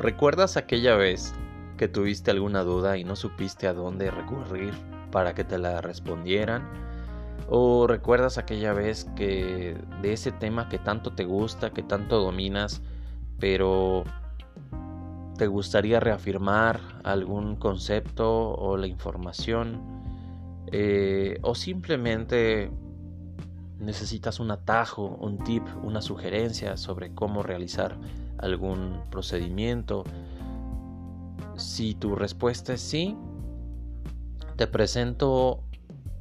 ¿Recuerdas aquella vez que tuviste alguna duda y no supiste a dónde recurrir para que te la respondieran? ¿O recuerdas aquella vez que de ese tema que tanto te gusta, que tanto dominas, pero te gustaría reafirmar algún concepto o la información? Eh, o simplemente necesitas un atajo, un tip, una sugerencia sobre cómo realizar algún procedimiento. Si tu respuesta es sí, te presento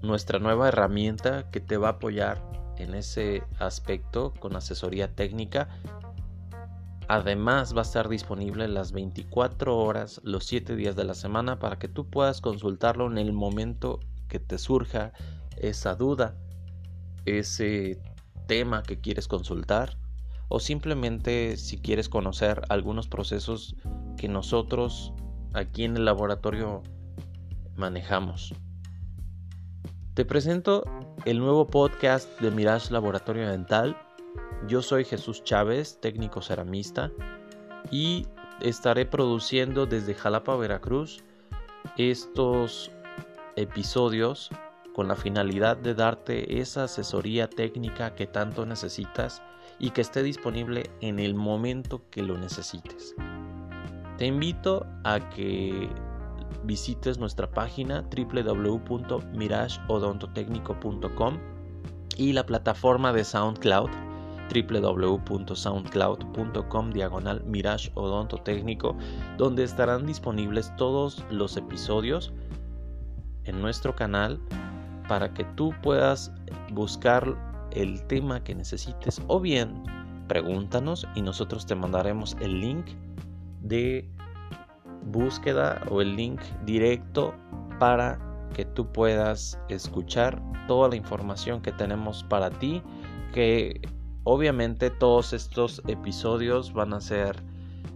nuestra nueva herramienta que te va a apoyar en ese aspecto con asesoría técnica. Además va a estar disponible las 24 horas, los 7 días de la semana para que tú puedas consultarlo en el momento que te surja esa duda ese tema que quieres consultar o simplemente si quieres conocer algunos procesos que nosotros aquí en el laboratorio manejamos. Te presento el nuevo podcast de Mirage Laboratorio Dental. Yo soy Jesús Chávez, técnico ceramista, y estaré produciendo desde Jalapa, Veracruz, estos episodios con la finalidad de darte esa asesoría técnica que tanto necesitas y que esté disponible en el momento que lo necesites. Te invito a que visites nuestra página www.mirageodontotecnico.com y la plataforma de SoundCloud www.soundcloud.com diagonal Mirage donde estarán disponibles todos los episodios en nuestro canal para que tú puedas buscar el tema que necesites o bien pregúntanos y nosotros te mandaremos el link de búsqueda o el link directo para que tú puedas escuchar toda la información que tenemos para ti que obviamente todos estos episodios van a ser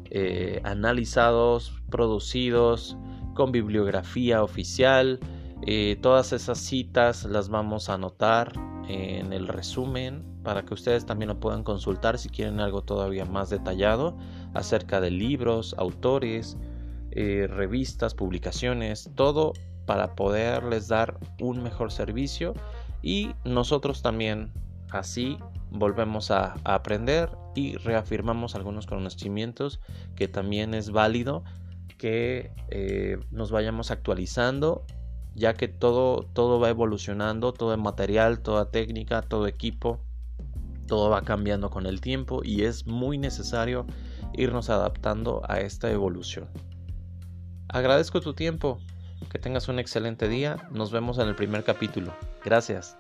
eh, analizados producidos con bibliografía oficial eh, todas esas citas las vamos a anotar en el resumen para que ustedes también lo puedan consultar si quieren algo todavía más detallado acerca de libros, autores, eh, revistas, publicaciones, todo para poderles dar un mejor servicio. Y nosotros también así volvemos a, aprender y reafirmamos algunos conocimientos que también es válido que eh, nos vayamos actualizando ya que todo, todo va evolucionando, todo material, toda técnica, todo equipo, todo va cambiando con el tiempo y es muy necesario irnos adaptando a esta evolución. Agradezco tu tiempo, que tengas un excelente día, nos vemos en el primer capítulo. Gracias.